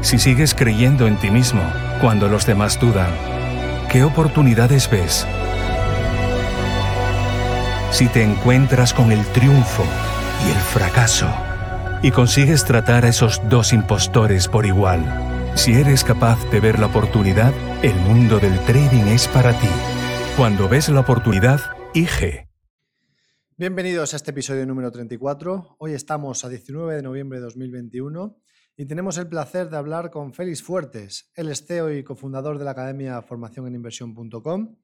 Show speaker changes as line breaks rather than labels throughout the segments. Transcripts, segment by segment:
si sigues creyendo en ti mismo cuando los demás dudan, ¿qué oportunidades ves? Si te encuentras con el triunfo y el fracaso y consigues tratar a esos dos impostores por igual, si eres capaz de ver la oportunidad, el mundo del trading es para ti. Cuando ves la oportunidad, IG.
Bienvenidos a este episodio número 34. Hoy estamos a 19 de noviembre de 2021 y tenemos el placer de hablar con Félix Fuertes, el CEO y cofundador de la Academia Formación en Inversión.com,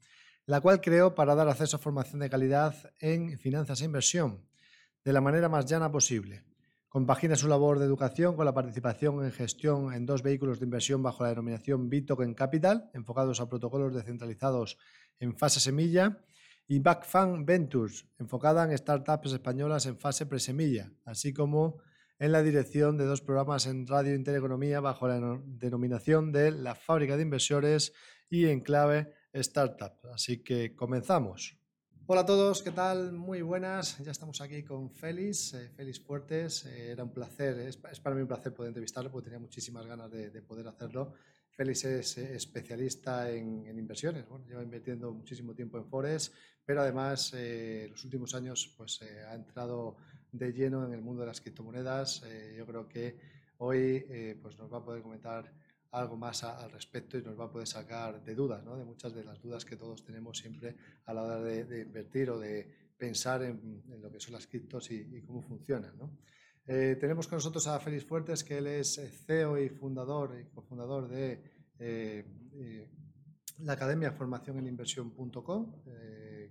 la cual creó para dar acceso a formación de calidad en finanzas e inversión de la manera más llana posible. Compagina su labor de educación con la participación en gestión en dos vehículos de inversión bajo la denominación Bitoken Capital, enfocados a protocolos descentralizados en fase semilla, y Backfund Ventures, enfocada en startups españolas en fase presemilla, así como en la dirección de dos programas en Radio Intereconomía bajo la denominación de La Fábrica de Inversores y Enclave Startup. Así que comenzamos. Hola a todos, ¿qué tal? Muy buenas. Ya estamos aquí con Félix, eh, Félix Fuertes. Eh, era un placer, es, para mí un placer poder entrevistarlo porque tenía muchísimas ganas de, poder hacerlo. Félix es eh, especialista en, inversiones, bueno, lleva invirtiendo muchísimo tiempo en Forex, pero además en los últimos años pues, ha entrado de lleno en el mundo de las criptomonedas. Eh, yo creo que hoy eh, pues nos va a poder comentar algo más al respecto y nos va a poder sacar de dudas, ¿no? de muchas de las dudas que todos tenemos siempre a la hora de, invertir o de pensar en, lo que son las criptos y, cómo funcionan. ¿no? Eh, tenemos con nosotros a Félix Fuertes, que él es CEO y fundador y cofundador de la Academia Formación en Inversión.com,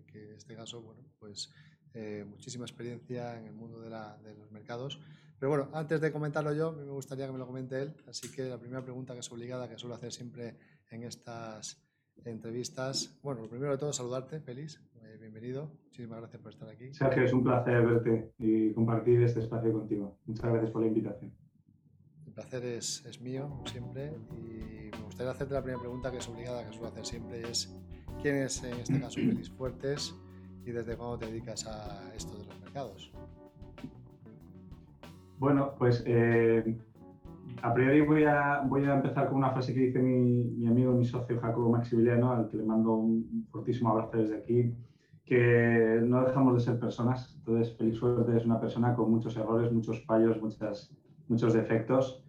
que en este caso, bueno, pues eh, muchísima experiencia en el mundo de, los mercados. Pero bueno, antes de comentarlo yo, me gustaría que me lo comente él. Así que la primera pregunta que es obligada, que suelo hacer siempre en estas entrevistas. Bueno, lo primero de todo, saludarte, Félix. Eh, bienvenido. Muchísimas gracias por estar aquí.
Sergio, es un placer verte y compartir este espacio contigo. Muchas gracias por la invitación.
El placer es, es mío, siempre. Y me gustaría hacerte la primera pregunta, que es obligada, que suelo hacer siempre, es ¿quién es en este caso Félix Fuertes? Y desde cuándo te dedicas a esto de los mercados.
Bueno, pues eh, a priori voy a, empezar con una frase que dice mi, mi amigo, mi socio Jacobo Maximiliano, al que le mando un fortísimo abrazo desde aquí, que no dejamos de ser personas. Entonces, Félix Suerte es una persona con muchos errores, muchos fallos, muchas, muchos defectos,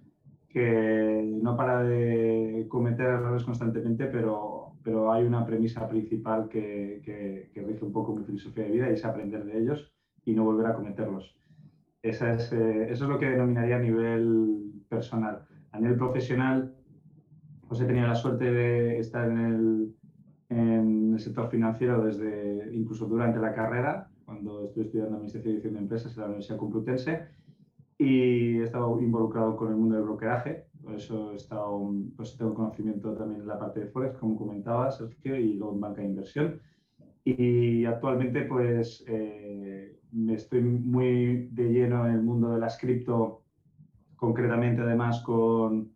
que no para de cometer errores constantemente, pero pero hay una premisa principal que, que, rige un poco mi filosofía de vida y es aprender de ellos y no volver a cometerlos. Esa es, eh, eso es lo que denominaría a nivel personal. A nivel profesional, pues he tenido la suerte de estar en el, en el sector financiero desde incluso durante la carrera, cuando estuve estudiando Administración y Dirección de Empresas en la Universidad Complutense, y he estado involucrado con el mundo del brokeraje, por eso he estado, pues tengo conocimiento también en la parte de Forex, como comentabas, Sergio, y luego en banca de inversión. Y actualmente, pues, eh, me estoy muy de lleno en el mundo de las cripto, concretamente además con,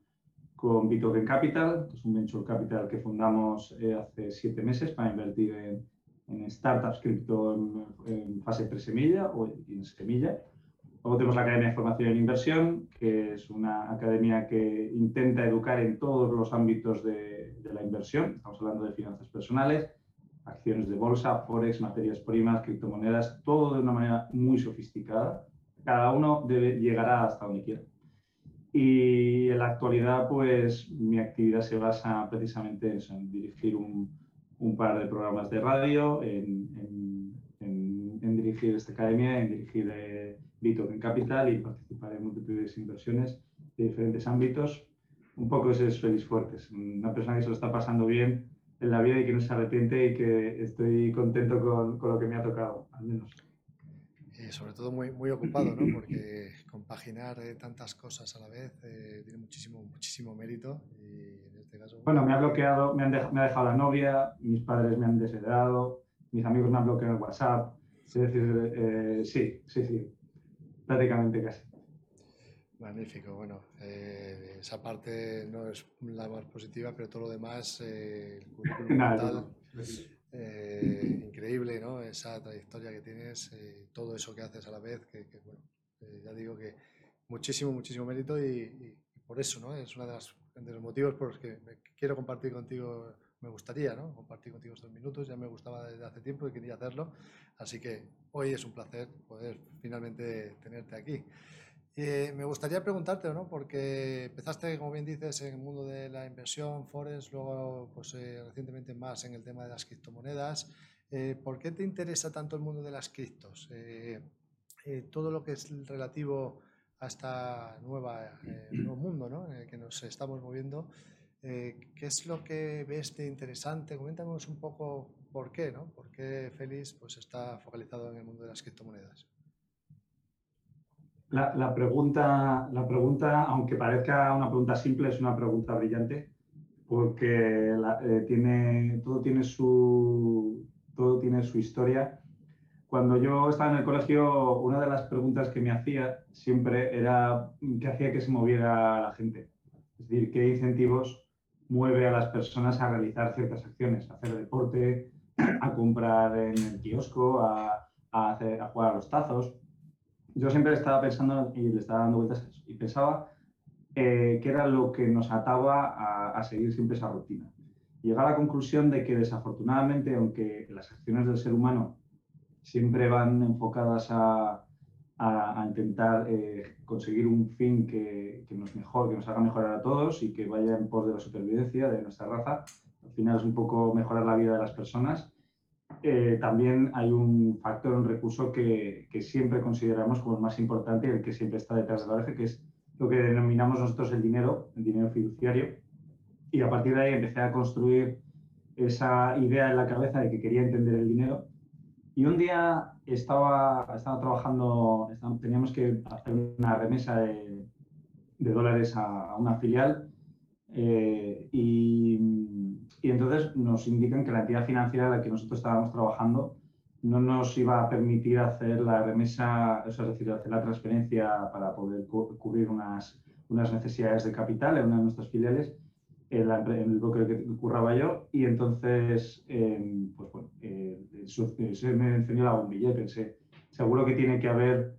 con Bitoken Capital, que es un venture capital que fundamos eh, hace siete meses para invertir en, en startups cripto en, en fase pre-semilla o en semilla. Luego tenemos la Academia de Formación en Inversión, que es una academia que intenta educar en todos los ámbitos de, la inversión. Estamos hablando de finanzas personales, acciones de bolsa, forex, materias primas, criptomonedas, todo de una manera muy sofisticada. Cada uno debe, llegará hasta donde quiera. Y en la actualidad, pues mi actividad se basa precisamente en, dirigir un, par de programas de radio, en en, dirigir esta academia, en dirigir eh, Bitcoin Capital y participar en múltiples inversiones de diferentes ámbitos. Un poco ese es Félix Fuertes, una persona que se lo está pasando bien en la vida y que no se arrepiente y que estoy contento con, con lo que me ha tocado, al menos.
Y sobre todo muy, muy ocupado, ¿no? Porque compaginar eh, tantas cosas a la vez eh, tiene muchísimo, muchísimo mérito. Y en este caso...
Bueno, me ha bloqueado, me, han me ha dejado la novia, mis padres me han desheredado, mis amigos me han bloqueado en WhatsApp. Es decir, eh, sí, sí, sí, prácticamente casi.
Magnífico, bueno, eh, esa parte no es la más positiva, pero todo lo demás, eh, el currículum increíble, ¿no? Esa trayectoria que tienes, todo eso que haces a la vez, que, bueno, ya digo que muchísimo, muchísimo mérito y, por eso, ¿no? Es uno de, de los motivos por los que quiero compartir contigo me gustaría ¿no? compartir contigo estos minutos, ya me gustaba desde hace tiempo y quería hacerlo, así que hoy es un placer poder finalmente tenerte aquí. Eh, me gustaría preguntarte, ¿no? porque empezaste, como bien dices, en el mundo de la inversión, Forex, luego pues, eh, recientemente más en el tema de las criptomonedas. Eh, ¿Por qué te interesa tanto el mundo de las criptos? todo lo que es relativo a nueva, nuevo mundo ¿no? en el que nos estamos moviendo. Eh, ¿Qué es lo que ves de interesante? Coméntanos un poco por qué, ¿no? ¿Por qué Félix pues, está focalizado en el mundo de las criptomonedas?
La, pregunta, la pregunta, aunque parezca una pregunta simple, es una pregunta brillante porque eh, tiene, todo, tiene su, todo tiene su historia. Cuando yo estaba en el colegio, una de las preguntas que me hacía siempre era qué hacía que se moviera la gente. Es decir, qué incentivos mueve a las personas a realizar ciertas acciones, a hacer deporte, a comprar en el kiosco, a, hacer, a jugar a los tazos. Yo siempre estaba pensando y le estaba dando vueltas a eso y pensaba eh, que era lo que nos ataba a, a seguir siempre esa rutina. Llegué a la conclusión de que desafortunadamente, aunque las acciones del ser humano siempre van enfocadas a, a, intentar eh, conseguir un fin que, que, nos mejor, que nos haga mejorar a todos y que vaya en pos de la supervivencia de nuestra raza. Al final es un poco mejorar la vida de las personas. Eh, también hay un factor, un recurso que, que, siempre consideramos como el más importante y el que siempre está detrás de la oreja, que es lo que denominamos nosotros el dinero, el dinero fiduciario. Y a partir de ahí empecé a construir esa idea en la cabeza de que quería entender el dinero y un día estaba, estaba trabajando, teníamos que hacer una remesa de, dólares a, una filial eh, y, y, entonces nos indican que la entidad financiera en la que nosotros estábamos trabajando no nos iba a permitir hacer la remesa, es decir, hacer la transferencia para poder cubrir unas, unas necesidades de capital en una de nuestras filiales en, el bloque que curraba yo y entonces, em, pues bueno, eh, se me encendió la bombilla y pensé, seguro que tiene que haber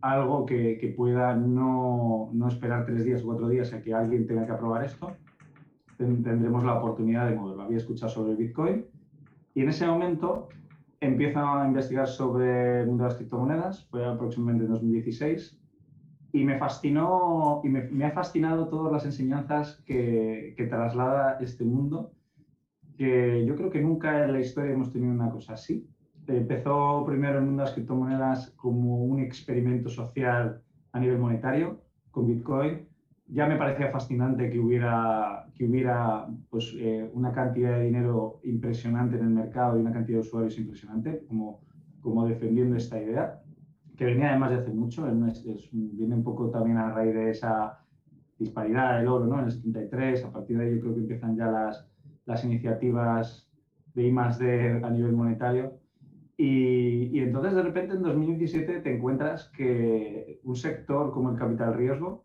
algo que, que pueda no, no, esperar tres días o cuatro días a que alguien tenga que aprobar esto, tendremos la oportunidad de moverlo. Había escuchado sobre Bitcoin y en ese momento empiezo a investigar sobre el mundo de las criptomonedas, fue aproximadamente en 2016 y me fascinó y me, ha fascinado todas las enseñanzas que, traslada este mundo, que yo creo que nunca en la historia hemos tenido una cosa así. Empezó primero en las criptomonedas como un experimento social a nivel monetario con Bitcoin. Ya me parecía fascinante que hubiera, que hubiera pues, eh, una cantidad de dinero impresionante en el mercado y una cantidad de usuarios impresionante, como, como defendiendo esta idea que venía además de hace mucho, viene un poco también a raíz de esa disparidad del oro ¿no? en el 73, a partir de ahí yo creo que empiezan ya las, las iniciativas de I D a nivel monetario. Y, y, entonces de repente en 2017 te encuentras que un sector como el capital riesgo,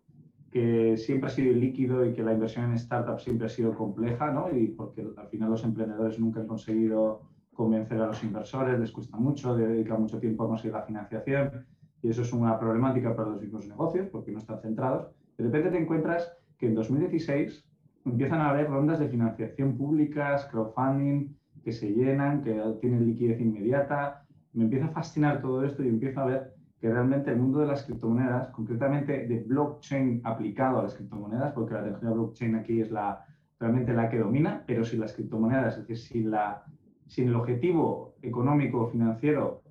que siempre ha sido líquido y que la inversión en startups siempre ha sido compleja, ¿no? y porque al final los emprendedores nunca han conseguido convencer a los inversores, les cuesta mucho, dedican mucho tiempo a conseguir la financiación y eso es una problemática para los mismos negocios porque no están centrados. De repente te encuentras que en 2016 empiezan a haber rondas de financiación públicas, crowdfunding, que se llenan, que tienen liquidez inmediata. Me empieza a fascinar todo esto y empiezo a ver que realmente el mundo de las criptomonedas, concretamente de blockchain aplicado a las criptomonedas, porque la tecnología blockchain aquí es la, realmente la que domina, pero si las criptomonedas, es decir, si la sin el objetivo económico o financiero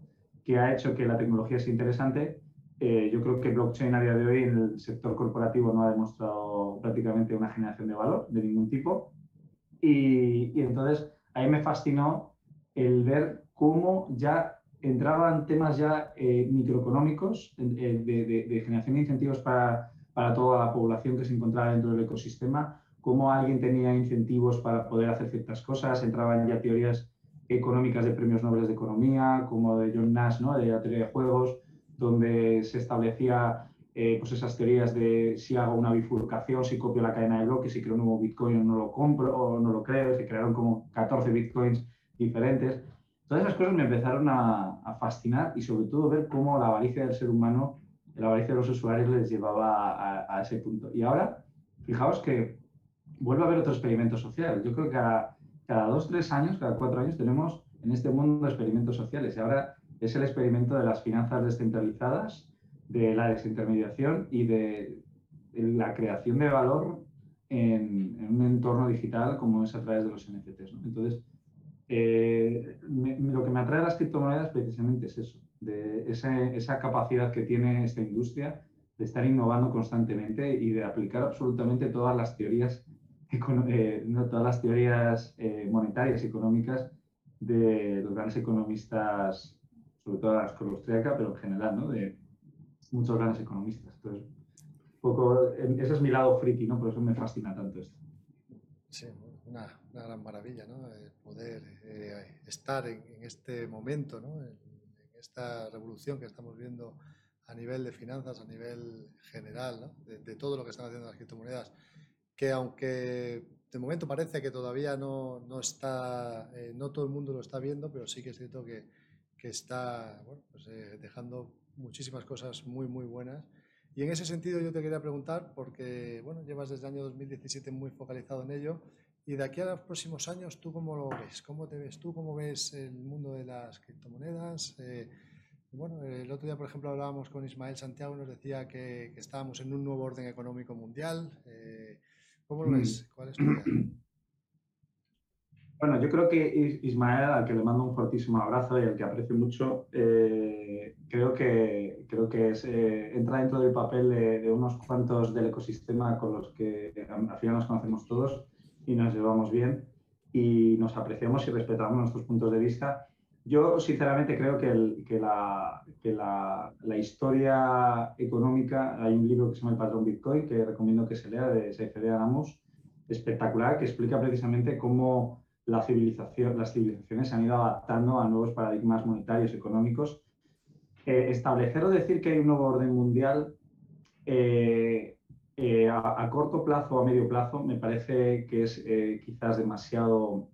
que ha hecho que la tecnología sea interesante, eh, yo creo que blockchain a día de hoy en el sector corporativo no ha demostrado prácticamente una generación de valor de ningún tipo. Y, entonces ahí me fascinó el ver cómo ya entraban temas ya eh, microeconómicos eh, de, generación de incentivos para, para toda la población que se encontraba dentro del ecosistema, cómo alguien tenía incentivos para poder hacer ciertas cosas, entraban ya teorías económicas de premios Nobel de Economía, como de John Nash, ¿no? de la teoría de juegos, donde se establecía eh, pues esas teorías de si hago una bifurcación, si copio la cadena de bloques, si creo un nuevo Bitcoin o no lo compro o no lo creo, se crearon como 14 Bitcoins diferentes. Todas esas cosas me empezaron a, fascinar y sobre todo ver cómo la avaricia del ser humano, la avaricia de los usuarios les llevaba a, ese punto. Y ahora, fijaos que vuelve a haber otro experimento social. Yo creo que cada, cada dos, tres años, cada cuatro años tenemos en este mundo experimentos sociales. Y ahora es el experimento de las finanzas descentralizadas, de la desintermediación y de, la creación de valor en, un entorno digital como es a través de los NFTs. Entonces, eh, lo que me atrae a las criptomonedas precisamente es eso, de esa capacidad que tiene esta industria de estar innovando constantemente y de aplicar absolutamente todas las teorías, eh, todas las teorías eh, monetarias y económicas de los grandes economistas sobre todo la escuela austríaca, pero en general, ¿no? De muchos grandes economistas. Entonces, poco, ese es mi lado friki, ¿no? Por eso me fascina tanto esto.
Sí, una, una gran maravilla, ¿no? Poder eh, estar en, este momento, ¿no? En, esta revolución que estamos viendo a nivel de finanzas, a nivel general, ¿no? de, todo lo que están haciendo las criptomonedas, que aunque de momento parece que todavía no, no está, eh, no todo el mundo lo está viendo, pero sí que es cierto que, que está bueno, pues, eh, dejando muchísimas cosas muy, muy buenas. Y en ese sentido yo te quería preguntar, porque bueno, llevas desde el año 2017 muy focalizado en ello, y de aquí a los próximos años, ¿tú cómo lo ves? ¿Cómo te ves tú? ¿Cómo ves el mundo de las criptomonedas? Eh, bueno, el otro día, por ejemplo, hablábamos con Ismael Santiago y nos decía que, que estábamos en un nuevo orden económico mundial. Eh, ¿Cómo lo mm. ves? ¿Cuál es tu idea?
Bueno, yo creo que Ismael, al que le mando un fortísimo abrazo y al que aprecio mucho, eh, creo que, creo que eh, entra dentro del papel de, unos cuantos del ecosistema con los que al final nos conocemos todos y nos llevamos bien y nos apreciamos y respetamos nuestros puntos de vista. Yo sinceramente creo que, que, la, que la, la, historia económica, hay un libro que se llama El patrón Bitcoin que recomiendo que se lea de Seyfried Anamus, espectacular, que explica precisamente cómo la civilización, las civilizaciones se han ido adaptando a nuevos paradigmas monetarios, económicos. Eh, establecer o decir que hay un nuevo orden mundial eh, eh, a, corto plazo o a medio plazo me parece que es quizás demasiado,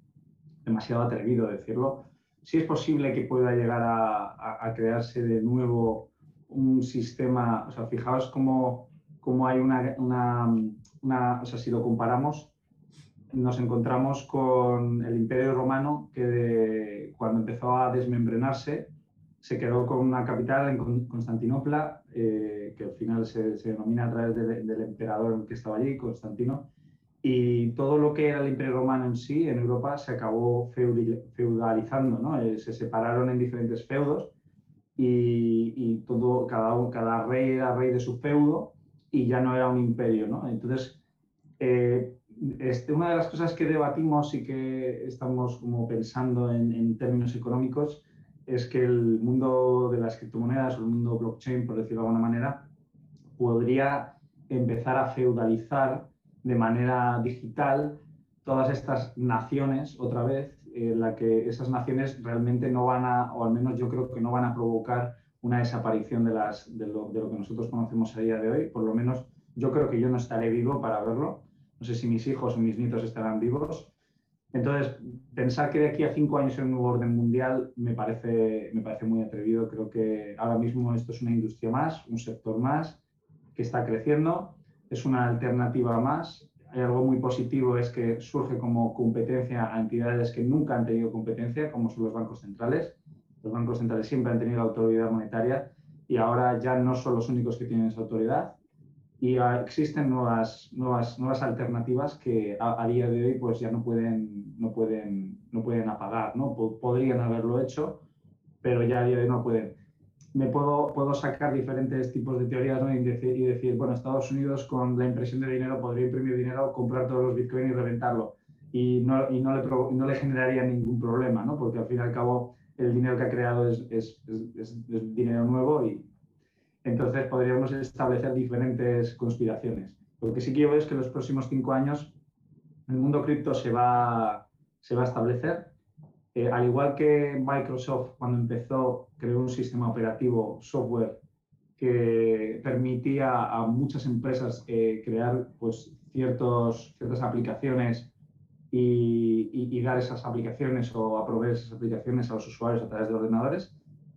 demasiado atrevido decirlo. Sí es posible que pueda llegar a, crearse de nuevo un sistema, o sea, fijaos cómo, cómo hay una, una, o sea, si lo comparamos, nos encontramos con el Imperio Romano que cuando empezó a desmembrenarse se quedó con una capital en Constantinopla, eh, que al final se, denomina a través del emperador que estaba allí, Constantino, y todo lo que era el Imperio Romano en sí, en Europa, se acabó feudalizando, ¿no? Eh, se separaron en diferentes feudos y, todo, cada, cada rey era rey de su feudo y ya no era un imperio, ¿no? Entonces, eh, este, una de las cosas que debatimos y que estamos como pensando en, términos económicos es que el mundo de las criptomonedas o el mundo blockchain, por decirlo de alguna manera, podría empezar a feudalizar de manera digital todas estas naciones otra vez, en la que esas naciones realmente no van a, o al menos yo creo que no van a provocar una desaparición de, las, de, lo, de lo que nosotros conocemos a día de hoy. Por lo menos yo creo que yo no estaré vivo para verlo no sé si mis hijos o mis nietos estarán vivos. Entonces, pensar que de aquí a cinco años hay un nuevo orden mundial me parece, me parece muy atrevido. Creo que ahora mismo esto es una industria más, un sector más que está creciendo, es una alternativa más. Hay algo muy positivo, es que surge como competencia a entidades que nunca han tenido competencia, como son los bancos centrales. Los bancos centrales siempre han tenido autoridad monetaria y ahora ya no son los únicos que tienen esa autoridad, y existen nuevas, nuevas, nuevas alternativas que a, día de hoy pues ya no pueden, no pueden, no pueden apagar, ¿no? Podrían haberlo hecho, pero ya a día de hoy no pueden. Me puedo, puedo sacar diferentes tipos de teorías y, decir, y, decir, bueno, Estados Unidos con la impresión de dinero podría imprimir dinero, comprar todos los bitcoins y reventarlo. Y no, y no, le, no le generaría ningún problema, ¿no? Porque al fin y al cabo el dinero que ha creado es, es, es, es dinero nuevo y, entonces podríamos establecer diferentes conspiraciones. Lo que sí quiero es que en los próximos cinco años el mundo cripto se va, se va a establecer. Eh, al igual que Microsoft cuando empezó creó un sistema operativo software que permitía a muchas empresas eh, crear pues, ciertos, ciertas aplicaciones y, dar esas aplicaciones o a proveer esas aplicaciones a los usuarios a través de ordenadores.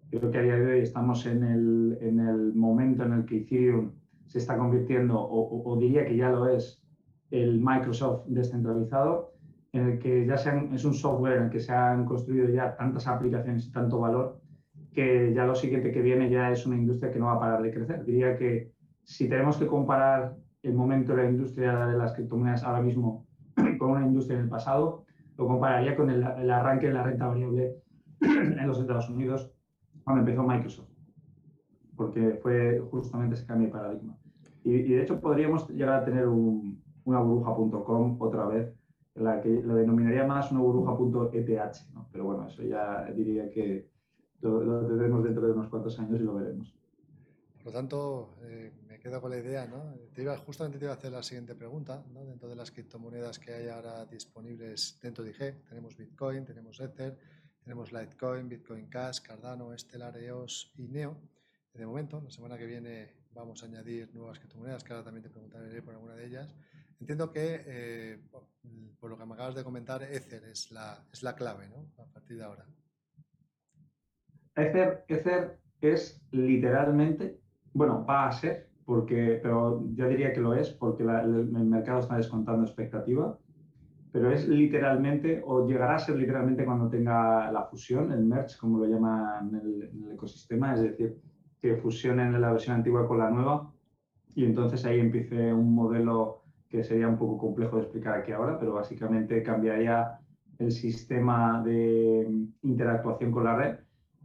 Creo que a día de hoy estamos en el, en el momento en el que Ethereum se está convirtiendo, o, diría que ya lo es, el Microsoft descentralizado, en el que ya sean, es un software en el que se han construido ya tantas aplicaciones y tanto valor, que ya lo siguiente que viene ya es una industria que no va a parar de crecer. Diría que si tenemos que comparar el momento de la industria de las criptomonedas ahora mismo con una industria en el pasado, lo compararía con el, arranque de la renta variable en los Estados Unidos cuando empezó Microsoft, porque fue justamente ese cambio de paradigma. Y, de hecho podríamos llegar a tener una burbuja.com otra vez, la que lo denominaría más una burbuja.eth, ¿no? pero bueno, eso ya diría que lo, tendremos dentro de unos cuantos años y lo veremos.
Por lo tanto, eh, me quedo con la idea, ¿no? Te iba, justamente te iba a hacer la siguiente pregunta. Dentro de las criptomonedas que hay ahora disponibles dentro de IG, tenemos Bitcoin, tenemos Ether, tenemos Litecoin, Bitcoin Cash, Cardano, Stellar, EOS y Neo. De momento, la semana que viene vamos a añadir nuevas criptomonedas, que ahora también te preguntaré por alguna de ellas. Entiendo que, eh, por lo que me acabas de comentar, Ether es la, es la clave, ¿no? A partir de ahora.
Ether, Ether es literalmente, bueno, va a ser, porque, pero yo diría que lo es, porque el mercado está descontando expectativa pero es literalmente, o llegará a ser literalmente cuando tenga la fusión, el merge, como lo llaman en el, ecosistema, es decir, que fusionen la versión antigua con la nueva y entonces ahí empiece un modelo que sería un poco complejo de explicar aquí ahora, pero básicamente cambiaría el sistema de interactuación con la red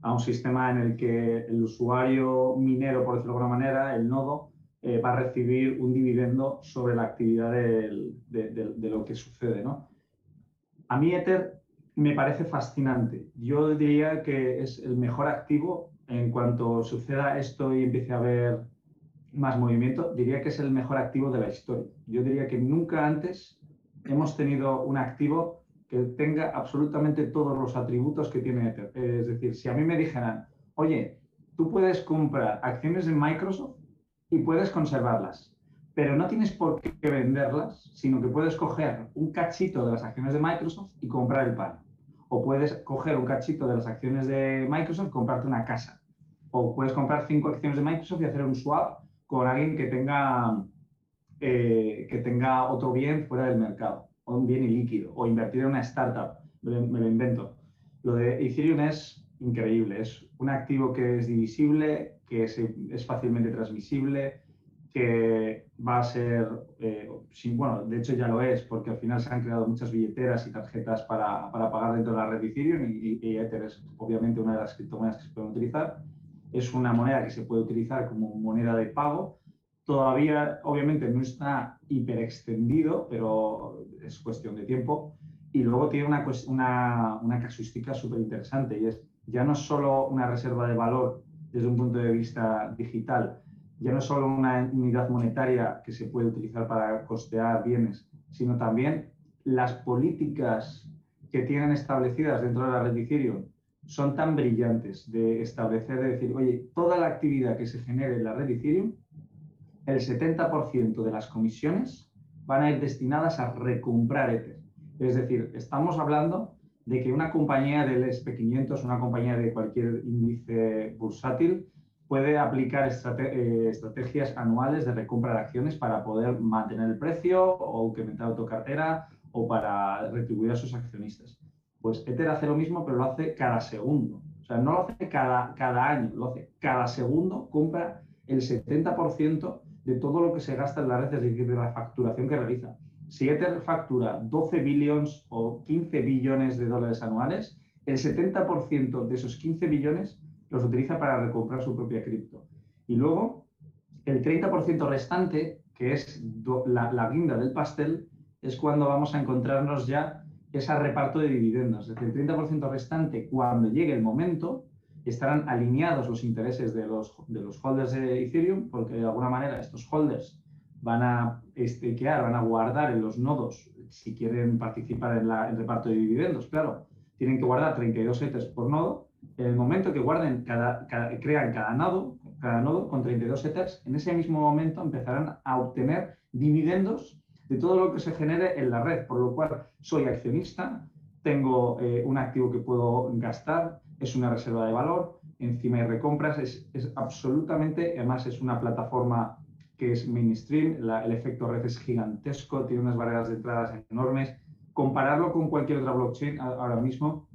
a un sistema en el que el usuario minero, por decirlo de alguna manera, el nodo, eh, va a recibir un dividendo sobre la actividad de, lo que sucede. ¿no? A mí Ether me parece fascinante. Yo diría que es el mejor activo en cuanto suceda esto y empiece a haber más movimiento, diría que es el mejor activo de la historia. Yo diría que nunca antes hemos tenido un activo que tenga absolutamente todos los atributos que tiene Ether. Es decir, si a mí me dijeran, oye, tú puedes comprar acciones de Microsoft y puedes conservarlas. Pero no tienes por qué venderlas, sino que puedes coger un cachito de las acciones de Microsoft y comprar el pan. O puedes coger un cachito de las acciones de Microsoft y comprarte una casa. O puedes comprar cinco acciones de Microsoft y hacer un swap con alguien que tenga, eh, que tenga otro bien fuera del mercado, o un bien ilíquido, o invertir en una startup. Me, lo invento. Lo de Ethereum es increíble. Es un activo que es divisible, que es, fácilmente transmisible, que va a ser, eh, bueno, de hecho ya lo es, porque al final se han creado muchas billeteras y tarjetas para, para pagar dentro de la red Ethereum y, Ether es obviamente una de las criptomonedas que se pueden utilizar. Es una moneda que se puede utilizar como moneda de pago. Todavía, obviamente, no está hiper extendido, pero es cuestión de tiempo. Y luego tiene una, una, una casuística súper interesante y es ya no solo una reserva de valor desde un punto de vista digital, ya no solo una unidad monetaria que se puede utilizar para costear bienes, sino también las políticas que tienen establecidas dentro de la son tan brillantes de establecer, de decir, oye, toda la actividad que se genere en la red Ethereum, el 70% de las comisiones van a ir destinadas a recomprar Ether. Es decir, estamos hablando de que una compañía del SP500, una compañía de cualquier índice bursátil, puede aplicar eh, estrategias anuales de recompra de acciones para poder mantener el precio o incrementar cartera o para retribuir a sus accionistas. Pues Ether hace lo mismo, pero lo hace cada segundo. O sea, no lo hace cada, cada año, lo hace cada segundo, compra el 70% de todo lo que se gasta en la red, es decir, de la facturación que realiza. Si Ether factura 12 billones o 15 billones de dólares anuales, el 70% de esos 15 billones los utiliza para recomprar su propia cripto. Y luego, el 30% restante, que es la, la guinda del pastel, es cuando vamos a encontrarnos ya ese reparto de dividendos. Es decir, el 30% restante, cuando llegue el momento, estarán alineados los intereses de los, de los holders de Ethereum, porque de alguna manera estos holders van a estakear, van a guardar en los nodos si quieren participar en, el reparto de dividendos. Claro, tienen que guardar 32 ethers por nodo. En el momento que guarden cada, crean cada nodo, cada nodo con 32 ethers, en ese mismo momento empezarán a obtener dividendos de todo lo que se genere en la red, por lo cual soy accionista, tengo eh, un activo que puedo gastar, es una reserva de valor, encima hay recompras, es, es absolutamente, además es una plataforma que es mainstream, el efecto red es gigantesco, tiene unas barreras de entradas enormes. Compararlo con cualquier otra blockchain ahora mismo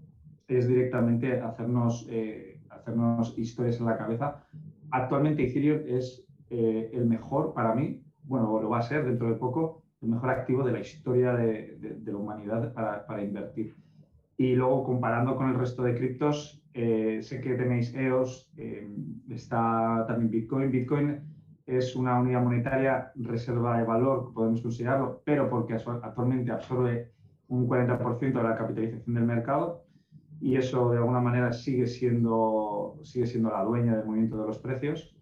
es directamente hacernos, eh, hacernos historias en la cabeza. Actualmente Ethereum es eh, el mejor para mí, bueno, lo va a ser dentro de poco, el mejor activo de la historia de, la humanidad para, invertir. Y luego comparando con el resto de criptos, eh, sé que tenéis EOS, está también Bitcoin. Bitcoin es una unidad monetaria reserva de valor, podemos considerarlo, pero porque actualmente absorbe un 40% de la capitalización del mercado y eso de alguna manera sigue siendo, sigue siendo la dueña del movimiento de los precios.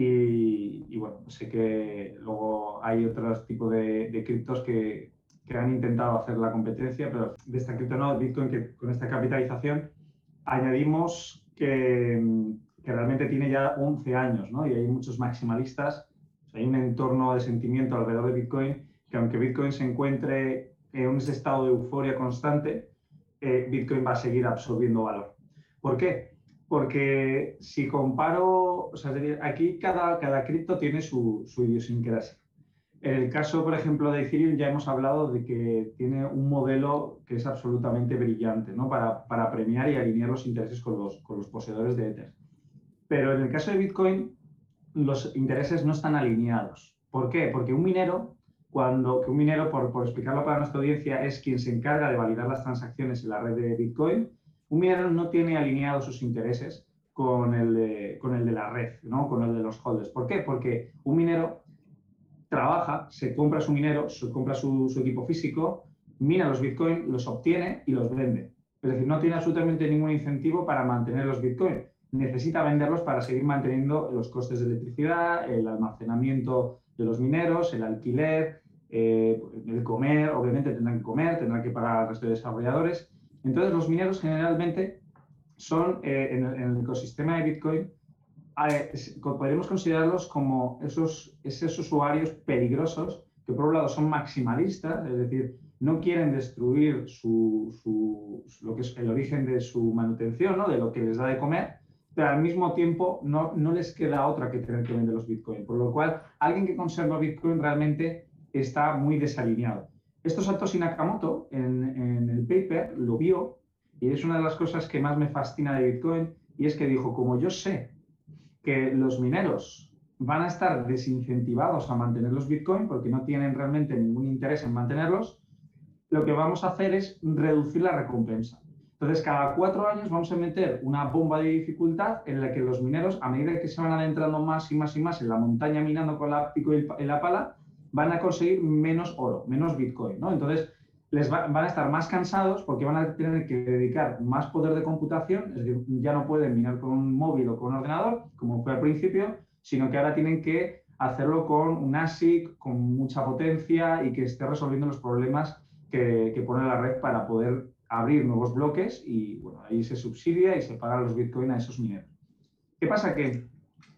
Y, bueno, sé que luego hay otros tipos de, de criptos que, que, han intentado hacer la competencia, pero de esta cripto no, Bitcoin, que con esta capitalización añadimos que que realmente tiene ya 11 años, ¿no? Y hay muchos maximalistas, hay un entorno de sentimiento alrededor de Bitcoin que aunque Bitcoin se encuentre en un estado de euforia constante, eh, Bitcoin va a seguir absorbiendo valor. ¿Por qué? Porque si comparo, o sea, aquí cada, cada cripto tiene su, su idiosincrasia. En el caso, por ejemplo, de Ethereum ya hemos hablado de que tiene un modelo que es absolutamente brillante ¿no? para, para premiar y alinear los intereses con los, con los poseedores de Ether. Pero en el caso de Bitcoin, los intereses no están alineados. ¿Por qué? Porque un minero, cuando, un minero, por, por explicarlo para nuestra audiencia, es quien se encarga de validar las transacciones en la red de Bitcoin, un minero no tiene alineados sus intereses con el de, la red, ¿no? con el de los holders. ¿Por qué? Porque un minero trabaja, se compra su minero, se compra su, equipo físico, mina los Bitcoin, los obtiene y los vende. Es decir, no tiene absolutamente ningún incentivo para mantener los Bitcoin necesita venderlos para seguir manteniendo los costes de electricidad, el almacenamiento de los mineros, el alquiler, eh, el comer, obviamente tendrán que comer, tendrán que pagar resto de desarrolladores. Entonces, los mineros generalmente son, eh, en, el, ecosistema de Bitcoin, eh, podríamos considerarlos como esos, esos usuarios peligrosos que por un lado son maximalistas, es decir, no quieren destruir su, su, lo que es el origen de su manutención, ¿no? de lo que les da de comer, pero al mismo tiempo no, no les queda otra que tener que vender los Bitcoin. Por lo cual, alguien que conserva Bitcoin realmente está muy desalineado. Esto Satoshi Nakamoto en, el paper lo vio y es una de las cosas que más me fascina de Bitcoin y es que dijo, como yo sé que los mineros van a estar desincentivados a mantener los Bitcoin porque no tienen realmente ningún interés en mantenerlos, lo que vamos a hacer es reducir la recompensa. Entonces, cada cuatro años vamos a meter una bomba de dificultad en la que los mineros, a medida que se van adentrando más y más y más en la montaña minando con la pico y la pala, van a conseguir menos oro, menos Bitcoin, ¿no? Entonces, les van a estar más cansados porque van a tener que dedicar más poder de computación, es decir, ya no pueden minar con un móvil o con un ordenador, como fue al principio, sino que ahora tienen que hacerlo con un ASIC, con mucha potencia y que esté resolviendo los problemas que, pone la red para poder abrir nuevos bloques y bueno, ahí se subsidia y se paga los bitcoins a esos mineros. ¿Qué pasa? Que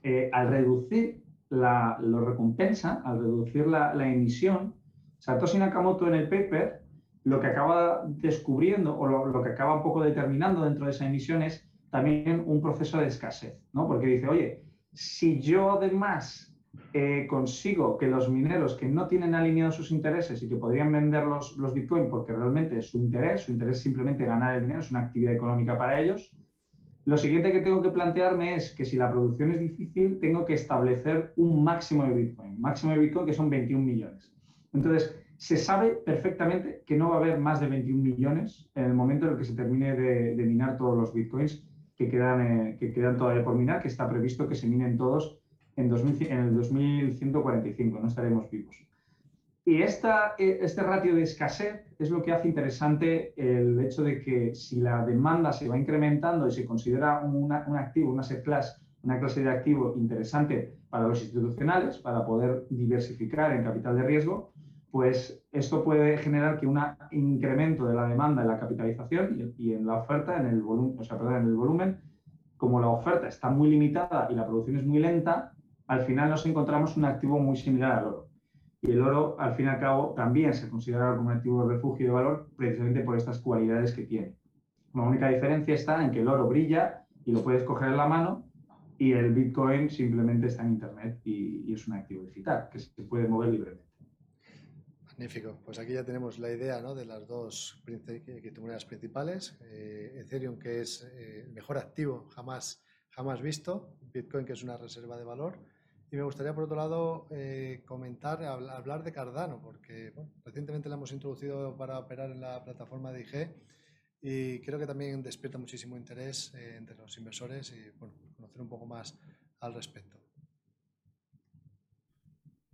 eh, al reducir la lo recompensa, al reducir la, emisión, Satoshi Nakamoto en el paper lo que acaba descubriendo o lo, lo, que acaba un poco determinando dentro de esa emisión es también un proceso de escasez, ¿no? Porque dice, oye, si yo además eh, consigo que los mineros que no tienen alineados sus intereses y que podrían vender los, los Bitcoin porque realmente es su interés, su interés es simplemente ganar el dinero, es una actividad económica para ellos, lo siguiente que tengo que plantearme es que si la producción es difícil, tengo que establecer un máximo de Bitcoin. Máximo de Bitcoin que son 21 millones. Entonces, se sabe perfectamente que no va a haber más de 21 millones en el momento en el que se termine de, minar todos los Bitcoins que quedan, eh, que quedan todavía por minar, que está previsto que se minen todos en, en el 2145, no estaremos vivos. Y e, este ratio de escasez es lo que hace interesante el hecho de que si la demanda se va incrementando y se considera un activo, una class, una clase de activo interesante para los institucionales, para poder diversificar en capital de riesgo, pues esto puede generar que un incremento de la demanda en la capitalización y, en la oferta, en el, volumen, o sea, perdón, en el volumen, como la oferta está muy limitada y la producción es muy lenta, al final nos encontramos un activo muy similar al oro. Y el oro, al fin y al cabo, también se considera como un activo de refugio de valor precisamente por estas cualidades que tiene. La única diferencia está en que el oro brilla y lo puedes coger en la mano y el Bitcoin simplemente está en Internet y, es un activo digital que se puede mover libremente.
Magnífico. Pues aquí ya tenemos la idea ¿no? de las dos criptomonedas principales. Eh, Ethereum, que es eh, el mejor activo jamás, jamás visto. Bitcoin, que es una reserva de valor y me gustaría, por otro lado, eh, comentar, hablar de Cardano, porque recientemente la hemos introducido para operar en la plataforma de IG y creo que también despierta muchísimo interés eh, entre los inversores y conocer un poco más al respecto.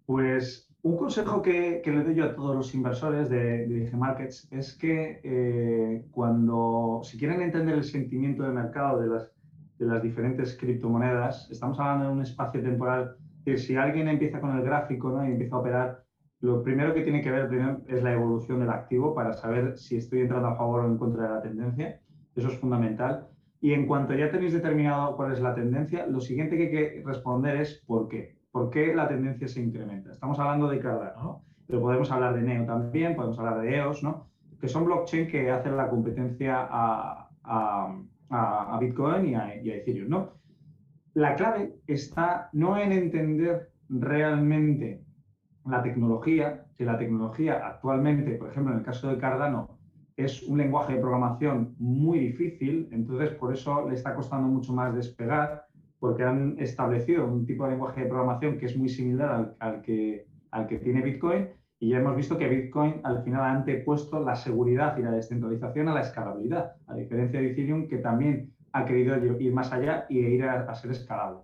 Pues un consejo que, le doy yo a todos los inversores de, de IG Markets es que eh, cuando, si quieren entender el sentimiento de mercado de las, de las diferentes criptomonedas, estamos hablando de un espacio temporal que si alguien empieza con el gráfico ¿no? y empieza a operar, lo primero que tiene que ver primero es la evolución del activo para saber si estoy entrando a favor o en contra de la tendencia. Eso es fundamental. Y en cuanto ya tenéis determinado cuál es la tendencia, lo siguiente que hay que responder es por qué. ¿Por qué la tendencia se incrementa? Estamos hablando de Cardano, ¿no? pero podemos hablar de Neo también, podemos hablar de EOS, ¿no? que son blockchain que hacen la competencia a, a, a Bitcoin y a, y a Ethereum. ¿no? La clave está no en entender realmente la tecnología, que la tecnología actualmente, por ejemplo, en el caso de Cardano, es un lenguaje de programación muy difícil, entonces por eso le está costando mucho más despegar, porque han establecido un tipo de lenguaje de programación que es muy similar al, que, al que tiene Bitcoin, y ya hemos visto que Bitcoin al final ha antepuesto la seguridad y la descentralización a la escalabilidad, a diferencia de Ethereum, que también ha querido ir más allá y ir a, ser escalable.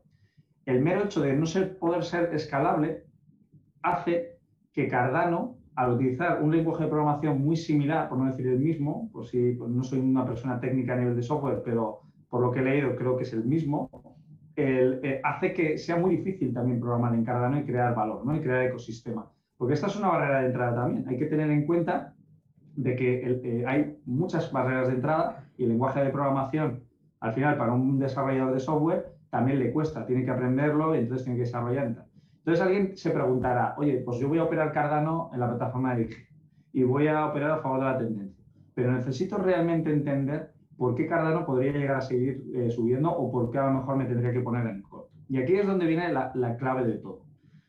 El mero hecho de no poder ser escalable hace que Cardano, al utilizar un lenguaje de programación muy similar, por no decir el mismo, pues si no soy una persona técnica a nivel de software, pero por lo que he leído creo que es el mismo, eh, hace que sea muy difícil también programar en Cardano y crear valor, ¿no? y crear ecosistema. Porque esta es una barrera de entrada también. Hay que tener en cuenta de que eh, hay muchas barreras de entrada y el lenguaje de programación al final para un desarrollador de software también le cuesta, tiene que aprenderlo y entonces tiene que desarrollar. Entonces alguien se preguntará, oye, pues yo voy a operar Cardano en la plataforma de IG y voy a operar a favor de la tendencia, pero necesito realmente entender por qué Cardano podría llegar a seguir eh, subiendo o por qué a lo mejor me tendría que poner en corto. Y aquí es donde viene la, la clave de todo.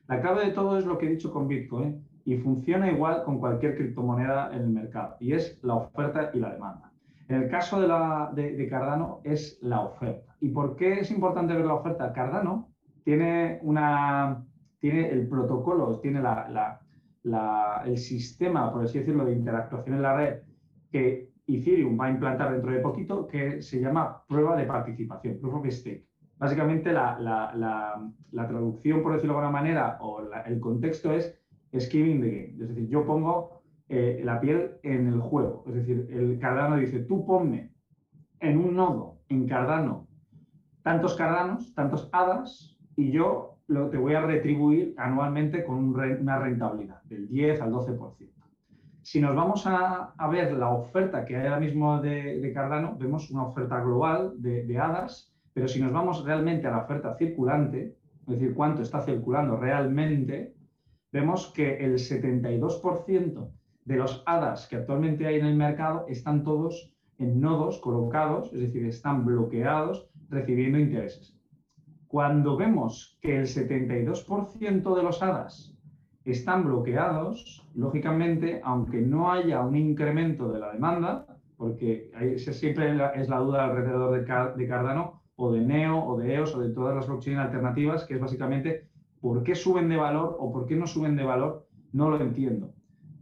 La clave de todo es lo que he dicho con Bitcoin y funciona igual con cualquier criptomoneda en el mercado y es la oferta y la demanda. En el caso de, Cardano es la oferta. ¿Y por qué es importante ver la oferta? Cardano tiene, una, tiene el protocolo, tiene la, el sistema, por así decirlo, de interactuación en la red que Ethereum va a implantar dentro de poquito, que se llama prueba de participación, proof of stake. Básicamente la, traducción, por decirlo de alguna manera, o el contexto es skin the game. Es decir, yo pongo eh, la piel en el juego. Es decir, el Cardano dice, tú ponme en un nodo en Cardano tantos Cardanos, tantos hadas, y yo lo, te voy a retribuir anualmente con una rentabilidad del 10 al 12%. Si nos vamos a, ver la oferta que hay ahora mismo de, Cardano, vemos una oferta global de, de hadas, pero si nos vamos realmente a la oferta circulante, es decir, cuánto está circulando realmente, vemos que el 72% de los hadas que actualmente hay en el mercado están todos en nodos colocados, es decir, están bloqueados recibiendo intereses. Cuando vemos que el 72% de los hadas están bloqueados, lógicamente, aunque no haya un incremento de la demanda, porque siempre es la duda alrededor de, Cardano o de Neo o de EOS o de todas las blockchain alternativas, que es básicamente por qué suben de valor o por qué no suben de valor, no lo entiendo.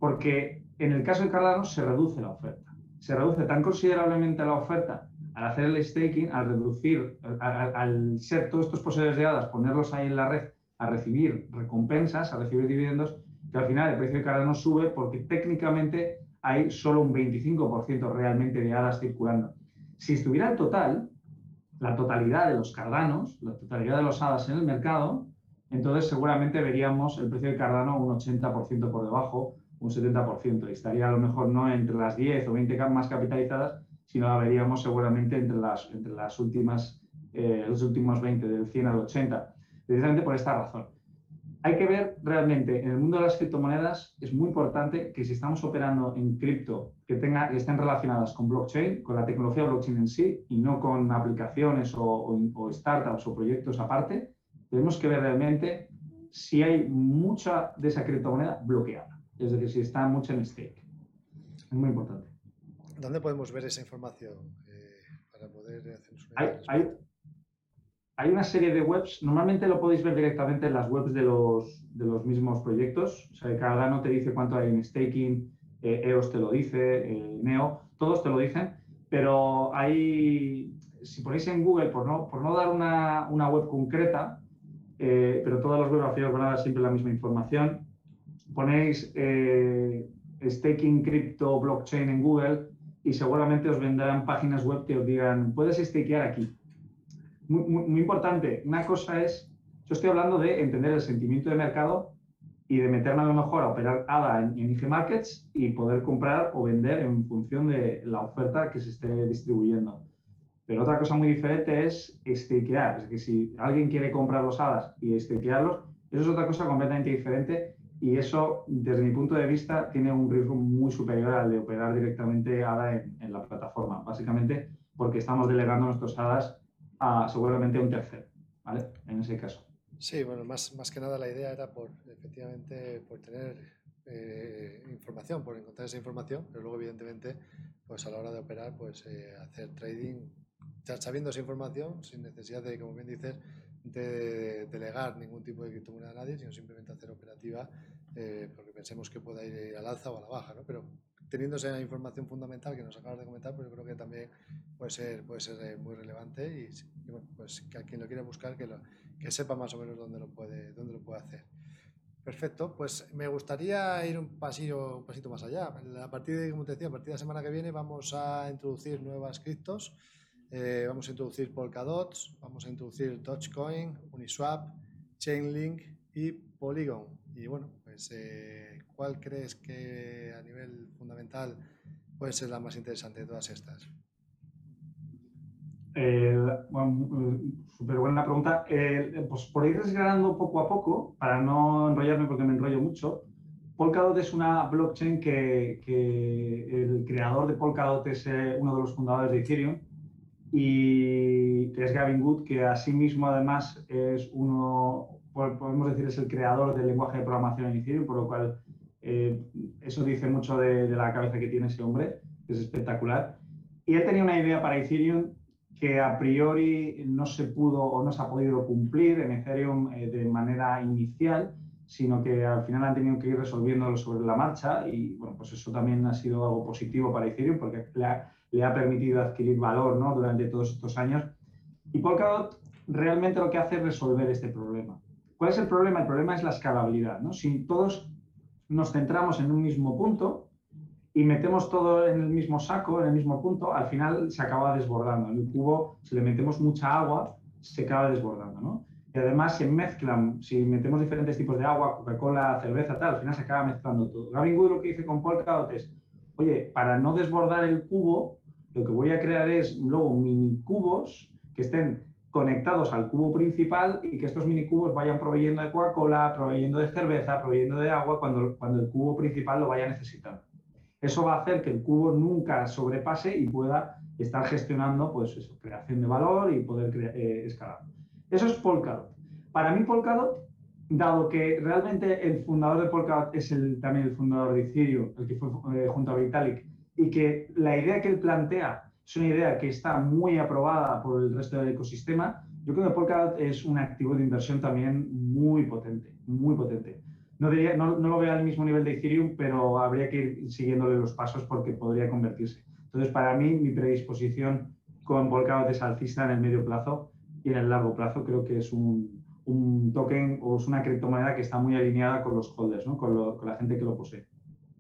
Porque en el caso de Cardano se reduce la oferta. Se reduce tan considerablemente la oferta al hacer el staking, al reducir, al, ser todos estos poseedores de hadas, ponerlos ahí en la red a recibir recompensas, a recibir dividendos, que al final el precio de Cardano sube porque técnicamente hay solo un 25% realmente de hadas circulando. Si estuviera el total, la totalidad de los Cardanos, la totalidad de los hadas en el mercado, entonces seguramente veríamos el precio de Cardano un 80% por debajo, un 70%, y estaría a lo mejor no entre las 10 o 20 más capitalizadas, sino la veríamos seguramente entre las, entre las últimas, eh, los últimos 20, del 100 al 80, precisamente por esta razón. Hay que ver realmente, en el mundo de las criptomonedas es muy importante que si estamos operando en cripto que, tenga, estén relacionadas con blockchain, con la tecnología blockchain en sí y no con aplicaciones o, startups o proyectos aparte, tenemos que ver realmente si hay mucha de esa criptomoneda bloqueada, es decir, si está mucha en stake. Es muy importante.
¿Dónde podemos ver esa información eh, para poder hacer
hay, hay una serie de webs, normalmente lo podéis ver directamente en las webs de los, de los mismos proyectos. O sea, cada uno te dice cuánto hay en staking, EOS eh, te lo dice, eh, Neo, todos te lo dicen, pero hay, si ponéis en Google, por no, por no dar una, una web concreta, eh, pero todas las webs van a dar siempre la misma información, ponéis staking crypto blockchain en Google y seguramente os vendrán páginas web que os digan, puedes stakear aquí muy, importante. Una cosa es, yo estoy hablando de entender el sentimiento de mercado y de meterme a lo mejor a operar ADA en, en IG Markets y poder comprar o vender en función de la oferta que se esté distribuyendo. Pero otra cosa muy diferente es stakear. Es que si alguien quiere comprar los ADAs y stakearlos, eso es otra cosa completamente diferente y eso, desde mi punto de vista, tiene un riesgo muy superior al de operar directamente ADA en, la plataforma. Básicamente porque estamos delegando nuestros ADAs seguramente un tercero, ¿vale? En ese caso.
Sí, bueno, más, más que nada la idea era por, efectivamente, por tener eh, información, por encontrar esa información, pero luego, evidentemente, pues a la hora de operar, pues eh, hacer trading, ya sabiendo esa información, sin necesidad de, como bien dices, de delegar ningún tipo de criptomoneda a nadie, sino simplemente hacer operativa eh, porque pensemos que pueda ir al alza o a la baja, ¿no? Pero teniendo esa información fundamental que nos acabas de comentar, pues yo creo que también puede ser, puede ser eh, muy relevante y, bueno, pues que a quien lo quiera buscar que, lo, que sepa más o menos dónde lo puede, dónde lo puede hacer. Perfecto, pues me gustaría ir un pasillo, un pasito más allá. A partir de, como te decía, a partir de la semana que viene vamos a introducir nuevas criptos. Eh, vamos a introducir Polkadot, vamos a introducir Dogecoin, Uniswap, Chainlink y Polygon. Y bueno, pues eh, ¿cuál crees que a nivel fundamental puede ser la más interesante de todas estas?
Eh, súper buena pregunta. Eh, pues por ir desgranando poco a poco, para no enrollarme porque me enrollo mucho, Polkadot es una blockchain que, el creador de Polkadot es eh, uno de los fundadores de Ethereum y es Gavin Wood, que asimismo además es uno, podemos decir, es el creador del lenguaje de programación en Ethereum, por lo cual eh, eso dice mucho de, la cabeza que tiene ese hombre, que es espectacular. Y él tenía una idea para Ethereum que a priori no se pudo o no se ha podido cumplir en Ethereum eh, de manera inicial, sino que al final han tenido que ir resolviéndolo sobre la marcha y bueno, pues eso también ha sido algo positivo para Ethereum porque le ha, le ha permitido adquirir valor ¿no? durante todos estos años. Y Polkadot realmente lo que hace es resolver este problema. ¿Cuál es el problema? El problema es la escalabilidad. ¿no? Si todos nos centramos en un mismo punto y metemos todo en el mismo saco, en el mismo punto, al final se acaba desbordando. En el cubo, si le metemos mucha agua, se acaba desbordando. ¿no? Y además se mezclan, si metemos diferentes tipos de agua, Coca-Cola, cerveza, tal, al final se acaba mezclando todo. Gavin Wood lo que dice con Polkadot es, oye, para no desbordar el cubo, lo que voy a crear es luego mini cubos que estén conectados al cubo principal y que estos minicubos vayan proveyendo de Coca-Cola, proveyendo de cerveza, proveyendo de agua cuando, cuando el cubo principal lo vaya necesitando. Eso va a hacer que el cubo nunca sobrepase y pueda estar gestionando pues eso, creación de valor y poder eh, escalar. Eso es Polkadot. Para mí Polkadot, dado que realmente el fundador de Polkadot es el, también el fundador de Ethereum, el que fue eh, junto a Vitalik, y que la idea que él plantea es una idea que está muy aprobada por el resto del ecosistema, yo creo que Polkadot es un activo de inversión también muy potente, muy potente. No, no, no, lo veo al mismo nivel de Ethereum, pero habría que ir siguiéndole los pasos porque podría convertirse. Entonces, para mí, mi predisposición con Polkadot es alcista en el medio plazo y en el largo plazo creo que es un, un token o es una criptomoneda que está muy alineada con los holders, ¿no? con, con la gente que lo posee.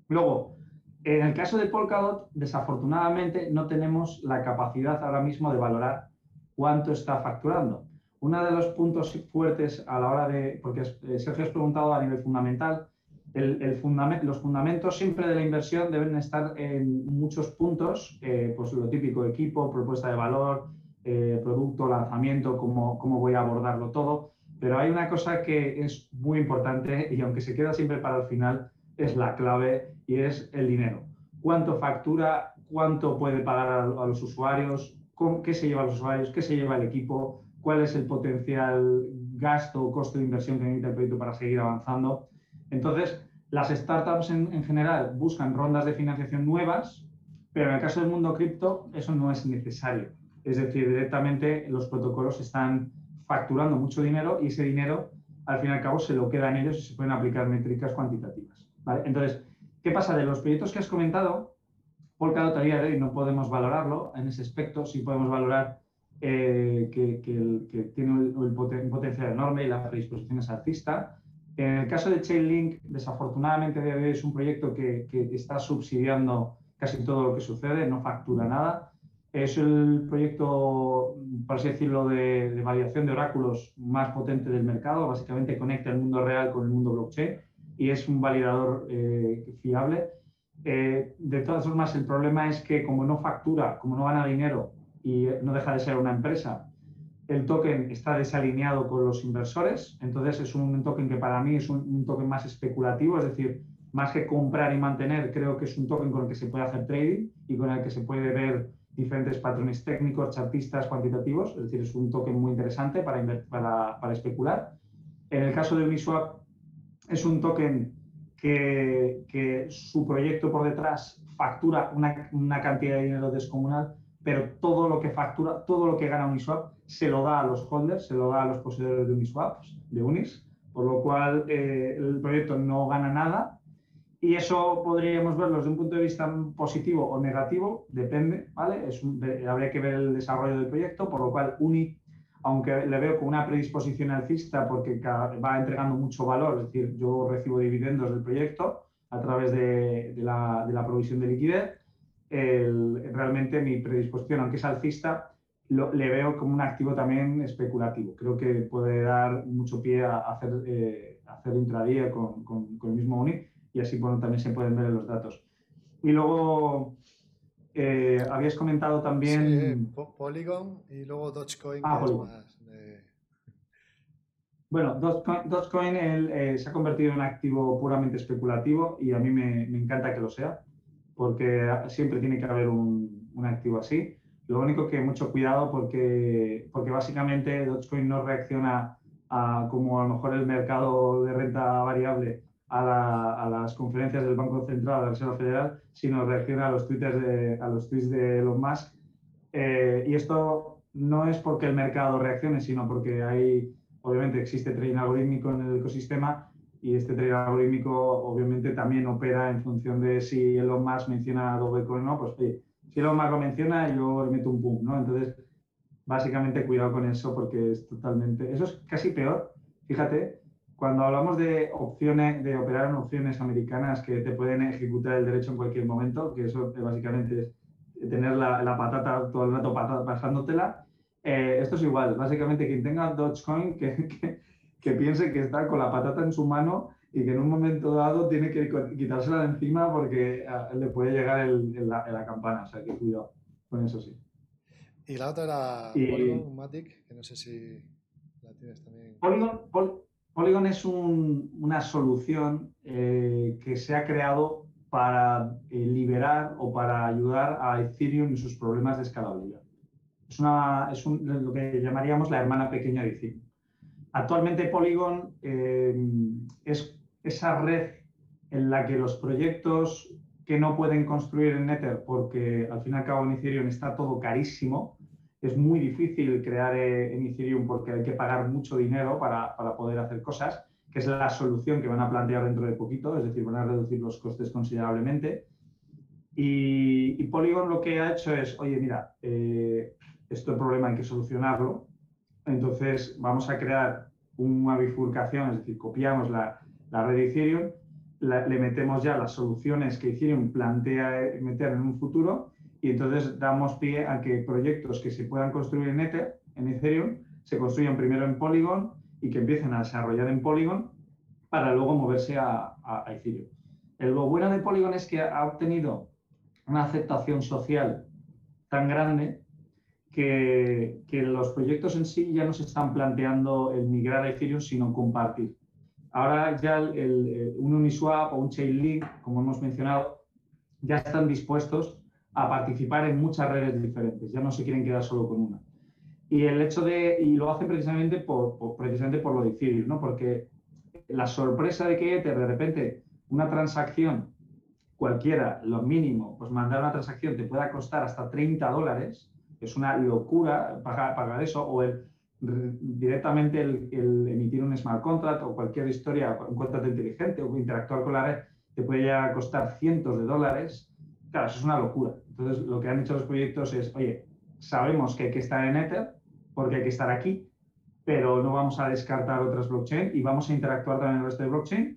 Luego, en el caso de Polkadot, desafortunadamente no tenemos la capacidad ahora mismo de valorar cuánto está facturando. Uno de los puntos fuertes a la hora de, porque eh, Sergio has preguntado a nivel fundamental, el, los fundamentos siempre de la inversión deben estar en muchos puntos, eh, pues lo típico, equipo, propuesta de valor, eh, producto, lanzamiento, cómo, cómo voy a abordarlo todo. Pero hay una cosa que es muy importante y aunque se queda siempre para el final, es la clave y es el dinero. ¿Cuánto factura? ¿Cuánto puede pagar a, los usuarios? ¿Qué se lleva a los usuarios? ¿Qué se lleva el equipo? ¿Cuál es el potencial gasto o costo de inversión que necesita el proyecto para seguir avanzando? Entonces, las startups en, en general buscan rondas de financiación nuevas, pero en el caso del mundo cripto eso no es necesario. Es decir, directamente los protocolos están facturando mucho dinero y ese dinero al fin y al cabo se lo quedan ellos y se pueden aplicar métricas cuantitativas. Entonces, ¿qué pasa? De los proyectos que has comentado, Polkadot a día de no podemos valorarlo en ese aspecto, sí podemos valorar eh, que, tiene un potencial enorme y la predisposición es artista. En el caso de Chainlink, desafortunadamente es un proyecto que, está subsidiando casi todo lo que sucede, no factura nada. Es el proyecto, por así decirlo, de, de validación de oráculos más potente del mercado. Básicamente conecta el mundo real con el mundo blockchain y es un validador eh, fiable. Eh, de todas formas, el problema es que como no factura, como no gana dinero y no deja de ser una empresa, el token está desalineado con los inversores, entonces es un token que para mí es un, token más especulativo, es decir, más que comprar y mantener, creo que es un token con el que se puede hacer trading y con el que se puede ver diferentes patrones técnicos, chartistas, cuantitativos, es decir, es un token muy interesante para, para, para especular. En el caso de Uniswap, es un token que, su proyecto por detrás factura una, cantidad de dinero descomunal, pero todo lo que factura, todo lo que gana Uniswap se lo da a los holders, se lo da a los poseedores de Uniswap, de Unis, por lo cual eh, el proyecto no gana nada. Y eso podríamos verlo desde un punto de vista positivo o negativo, depende, ¿vale? Es habría que ver el desarrollo del proyecto, por lo cual Uni aunque le veo con una predisposición alcista porque va entregando mucho valor, es decir, yo recibo dividendos del proyecto a través de, la, provisión de liquidez, realmente mi predisposición, aunque es alcista, le veo como un activo también especulativo. Creo que puede dar mucho pie a hacer, eh, hacer intradía con, el mismo UNI y así bueno, también se pueden ver en los datos. Y luego eh, habías comentado también...
Polygon y luego Dogecoin.
Ah, Bueno, Dogecoin, eh, se ha convertido en un activo puramente especulativo y a mí me, encanta que lo sea, porque siempre tiene que haber un, activo así. Lo único que mucho cuidado porque, porque básicamente Dogecoin no reacciona a, como a lo mejor el mercado de renta variable a, las conferencias del Banco Central, de la Reserva Federal, sino reacciona a los, de, a los tweets de Elon Musk. Eh, y esto no es porque el mercado reaccione, sino porque hay, obviamente, existe trading algorítmico en el ecosistema y este trading algorítmico, obviamente, también opera en función de si Elon Musk menciona Dogecoin o no. Pues, si Elon Musk lo menciona, yo le meto un boom, ¿no? Entonces, básicamente, cuidado con eso porque es totalmente. Eso es casi peor. Fíjate, cuando hablamos de opciones, de operar en opciones americanas que te pueden ejecutar el derecho en cualquier momento, que eso básicamente es tener la, patata todo el rato pasándotela, eh, esto es igual. Básicamente, quien tenga Dogecoin, que, que, piense que está con la patata en su mano y que en un momento dado tiene que quitársela de encima porque le puede llegar el, la, campana. O sea, que cuidado con eso sí.
Y la otra era Polygon, Matic, que no sé si la tienes también.
Polygon, Polygon es una solución eh, que se ha creado para eh, liberar o para ayudar a Ethereum en sus problemas de escalabilidad. Es lo que llamaríamos la hermana pequeña de Ethereum. Actualmente Polygon eh, es esa red en la que los proyectos que no pueden construir en Ether porque al fin y al cabo en Ethereum está todo carísimo. Es muy difícil crear eh, en Ethereum porque hay que pagar mucho dinero para, para poder hacer cosas, que es la solución que van a plantear dentro de poquito, es decir, van a reducir los costes considerablemente. Y, Polygon lo que ha hecho es, oye, mira, eh, este problema hay que solucionarlo, entonces vamos a crear una bifurcación, es decir, copiamos la, la red Ethereum, le metemos ya las soluciones que Ethereum plantea eh, meter en un futuro y entonces damos pie a que proyectos que se puedan construir en Ether, en Ethereum, se construyan primero en Polygon y que empiecen a desarrollar en Polygon para luego moverse a, a, Ethereum. El, lo bueno de Polygon es que ha obtenido una aceptación social tan grande que, que, los proyectos en sí ya no se están planteando el migrar a Ethereum, sino compartir. Ahora ya el, un Uniswap o un Chainlink, como hemos mencionado, ya están dispuestos a participar en muchas redes diferentes, ya no se quieren quedar solo con una. Y el hecho de, y lo hacen precisamente por, precisamente por lo Ethereum, ¿no? Porque la sorpresa de que de repente una transacción cualquiera, lo mínimo, pues mandar una transacción te pueda costar hasta 30 dólares, es una locura pagar, pagar eso, o el, directamente el, emitir un smart contract o cualquier historia, un contrato inteligente o interactuar con la red, te puede llegar a costar cientos de dólares. Claro, eso es una locura. Entonces, lo que han hecho los proyectos es, oye, sabemos que hay que estar en Ether porque hay que estar aquí, pero no vamos a descartar otras blockchain y vamos a interactuar también en el resto de blockchain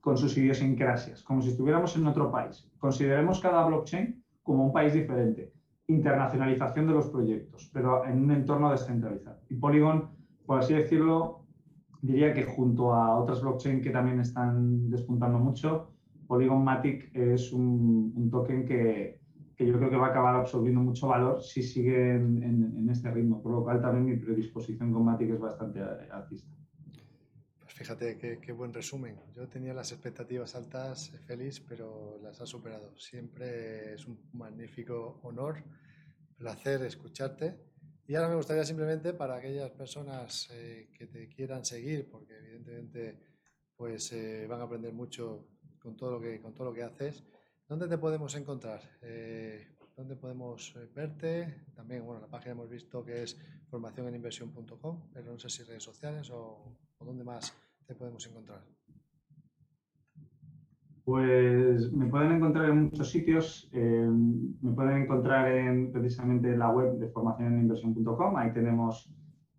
con sus idiosincrasias, como si estuviéramos en otro país. Consideremos cada blockchain como un país diferente internacionalización de los proyectos, pero en un entorno descentralizado. Y Polygon, por así decirlo, diría que junto a otras blockchain que también están despuntando mucho, Polygon Matic es un, token que, yo creo que va a acabar absorbiendo mucho valor si sigue en, este ritmo, por lo cual también mi predisposición con Matic es bastante alcista.
Pues fíjate qué, qué, buen resumen. Yo tenía las expectativas altas, Félix, pero las ha superado. Siempre es un magnífico honor placer escucharte. Y ahora me gustaría simplemente para aquellas personas eh, que te quieran seguir, porque evidentemente pues eh, van a aprender mucho con todo lo que con todo lo que haces. ¿Dónde te podemos encontrar? Eh, ¿Dónde podemos verte? También, bueno, la página hemos visto que es formacioneninversión.com, pero no sé si redes sociales o, o dónde más te podemos encontrar.
Pues me pueden encontrar en muchos sitios. Eh, me pueden encontrar en precisamente la web de formacioneninversión.com. Ahí tenemos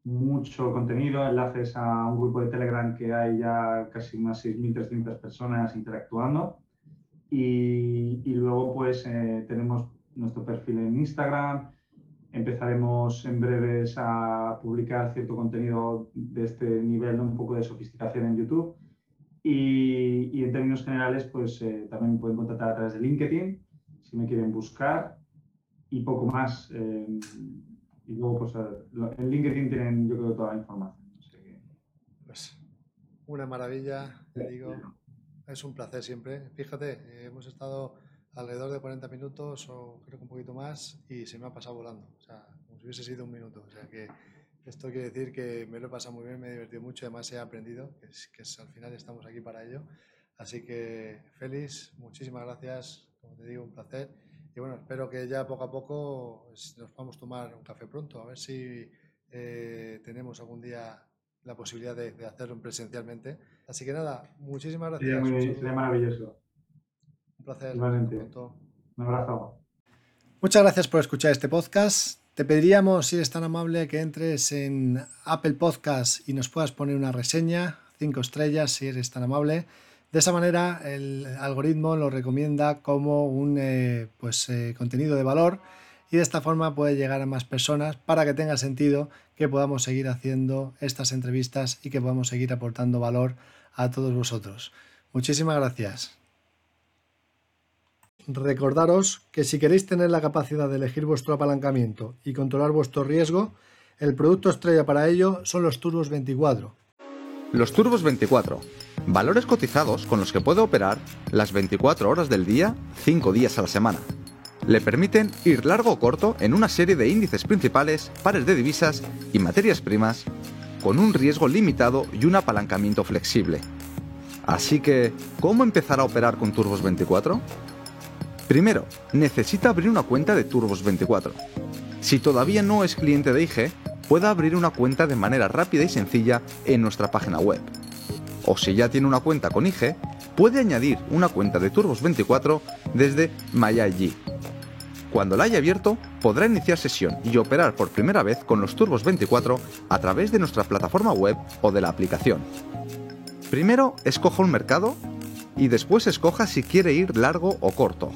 mucho contenido, enlaces a un grupo de Telegram que hay ya casi unas 6.300 personas interactuando. Y, luego pues eh, tenemos nuestro perfil en Instagram. Empezaremos en breves a publicar cierto contenido de este nivel, un poco de sofisticación en YouTube y, en términos generales, pues eh, también me pueden contactar a través de LinkedIn si me quieren buscar y poco más. Eh, y luego, pues en LinkedIn tienen, yo creo, toda la información.
Pues una maravilla, te digo. Es un placer siempre. Fíjate, eh, hemos estado alrededor de 40 minutos o creo que un poquito más y se me ha pasado volando. O sea, como si hubiese sido un minuto. O sea que esto quiere decir que me lo he pasado muy bien, me he divertido mucho, además he aprendido, que, es, que al final estamos aquí para ello. Así que, Félix, muchísimas gracias, como te digo, un placer. Y bueno, espero que ya poco a poco pues, nos podamos tomar un café pronto, a ver si eh, tenemos algún día la posibilidad de, hacerlo presencialmente. Así que nada, muchísimas gracias.
Sería, maravilloso.
Un placer.
Un abrazo.
Muchas gracias por escuchar este podcast. Te pediríamos, si eres tan amable, que entres en Apple Podcast y nos puedas poner una reseña, cinco estrellas, si eres tan amable. De esa manera, el algoritmo lo recomienda como un eh, pues, eh, contenido de valor y de esta forma puede llegar a más personas para que tenga sentido que podamos seguir haciendo estas entrevistas y que podamos seguir aportando valor a todos vosotros. Muchísimas gracias. Recordaros que si queréis tener la capacidad de elegir vuestro apalancamiento y controlar vuestro riesgo, el producto estrella para ello son los Turbos 24.
Los Turbos 24, valores cotizados con los que puede operar las 24 horas del día, 5 días a la semana. Le permiten ir largo o corto en una serie de índices principales, pares de divisas y materias primas, con un riesgo limitado y un apalancamiento flexible. Así que, ¿cómo empezar a operar con Turbos 24? Primero, necesita abrir una cuenta de Turbos24. Si todavía no es cliente de IG, puede abrir una cuenta de manera rápida y sencilla en nuestra página web. O si ya tiene una cuenta con IG, puede añadir una cuenta de Turbos24 desde MyIG. Cuando la haya abierto, podrá iniciar sesión y operar por primera vez con los Turbos 24 a través de nuestra plataforma web o de la aplicación. Primero escoja un mercado y después escoja si quiere ir largo o corto.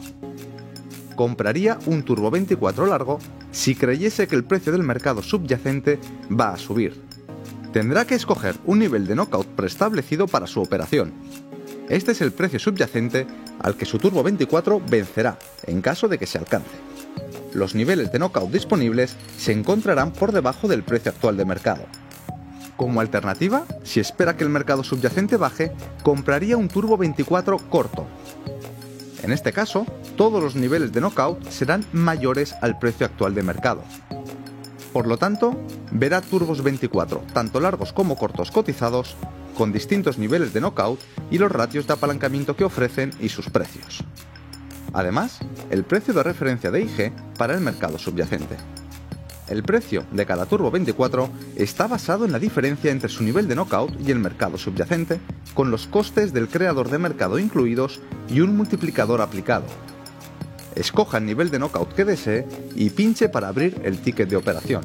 Compraría un Turbo 24 largo si creyese que el precio del mercado subyacente va a subir. Tendrá que escoger un nivel de knockout preestablecido para su operación, este es el precio subyacente al que su Turbo 24 vencerá en caso de que se alcance. Los niveles de knockout disponibles se encontrarán por debajo del precio actual de mercado. Como alternativa, si espera que el mercado subyacente baje, compraría un Turbo 24 corto. En este caso, todos los niveles de knockout serán mayores al precio actual de mercado. Por lo tanto, verá turbos 24, tanto largos como cortos cotizados, con distintos niveles de knockout y los ratios de apalancamiento que ofrecen y sus precios. Además, el precio de referencia de IG para el mercado subyacente. El precio de cada Turbo 24 está basado en la diferencia entre su nivel de knockout y el mercado subyacente, con los costes del creador de mercado incluidos y un multiplicador aplicado. Escoja el nivel de knockout que desee y pinche para abrir el ticket de operación.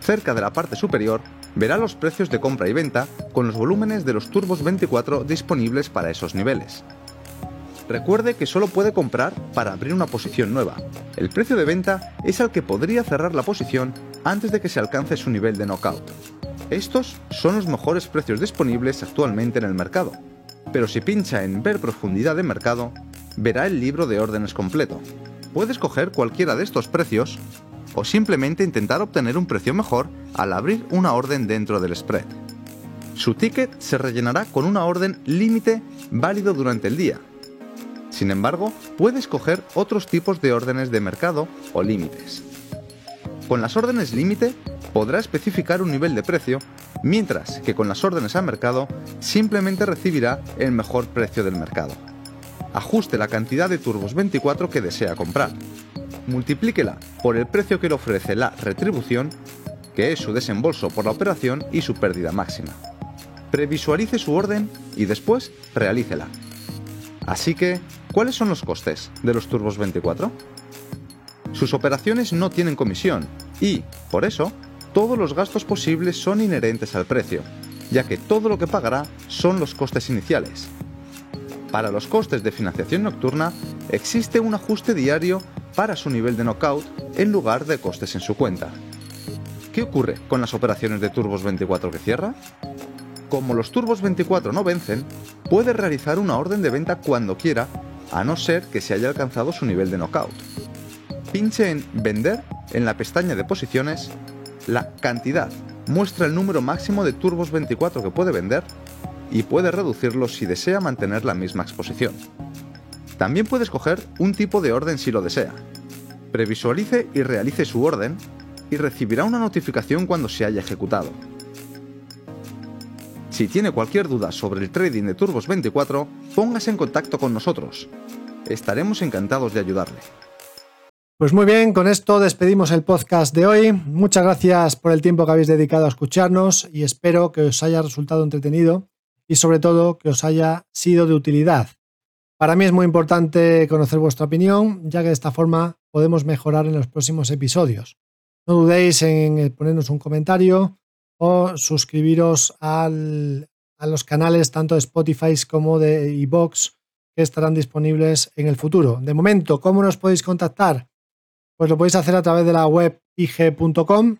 Cerca de la parte superior verá los precios de compra y venta con los volúmenes de los turbos 24 disponibles para esos niveles. Recuerde que solo puede comprar para abrir una posición nueva. El precio de venta es al que podría cerrar la posición antes de que se alcance su nivel de knockout. Estos son los mejores precios disponibles actualmente en el mercado, pero si pincha en Ver profundidad de mercado, verá el libro de órdenes completo. Puede escoger cualquiera de estos precios o simplemente intentar obtener un precio mejor al abrir una orden dentro del spread. Su ticket se rellenará con una orden límite válido durante el día. Sin embargo, puede escoger otros tipos de órdenes de mercado o límites. Con las órdenes límite podrá especificar un nivel de precio, mientras que con las órdenes a mercado simplemente recibirá el mejor precio del mercado. Ajuste la cantidad de turbos 24 que desea comprar multiplíquela por el precio que le ofrece la retribución, que es su desembolso por la operación y su pérdida máxima. Previsualice su orden y después realícela. Así que, ¿cuáles son los costes de los Turbos 24? Sus operaciones no tienen comisión y, por eso, todos los gastos posibles son inherentes al precio, ya que todo lo que pagará son los costes iniciales. Para los costes de financiación nocturna existe un ajuste diario para su nivel de knockout en lugar de costes en su cuenta. ¿Qué ocurre con las operaciones de Turbos 24 que cierra? Como los Turbos 24 no vencen, puede realizar una orden de venta cuando quiera, a no ser que se haya alcanzado su nivel de knockout. Pinche en Vender en la pestaña de posiciones, la cantidad muestra el número máximo de Turbos 24 que puede vender y puede reducirlo si desea mantener la misma exposición. También puede escoger un tipo de orden si lo desea. Previsualice y realice su orden y recibirá una notificación cuando se haya ejecutado. Si tiene cualquier duda sobre el trading de Turbos 24, póngase en contacto con nosotros. Estaremos encantados de ayudarle.
Pues muy bien, con esto despedimos el podcast de hoy. Muchas gracias por el tiempo que habéis dedicado a escucharnos y espero que os haya resultado entretenido y sobre todo que os haya sido de utilidad. Para mí es muy importante conocer vuestra opinión, ya que de esta forma podemos mejorar en los próximos episodios. No dudéis en ponernos un comentario o suscribiros a los canales tanto de Spotify como de iBox que estarán disponibles en el futuro. De momento, ¿cómo nos podéis contactar? Pues lo podéis hacer a través de la web ig.com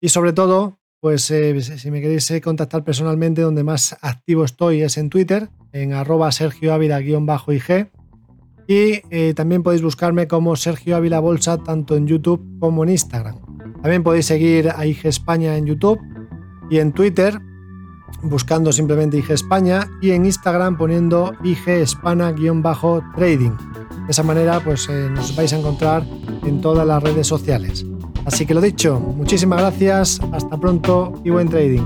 y sobre todo, pues eh, si me queréis eh, contactar personalmente, donde más activo estoy es en Twitter, en arroba Sergio Ávila-IG. Y eh, también podéis buscarme como Sergio Ávila Bolsa tanto en YouTube como en Instagram. También podéis seguir a IG España en YouTube y en Twitter buscando simplemente IG España y en Instagram poniendo IG Hispana-trading. De esa manera pues nos vais a encontrar en todas las redes sociales. Así que lo dicho, muchísimas gracias, hasta pronto y buen trading.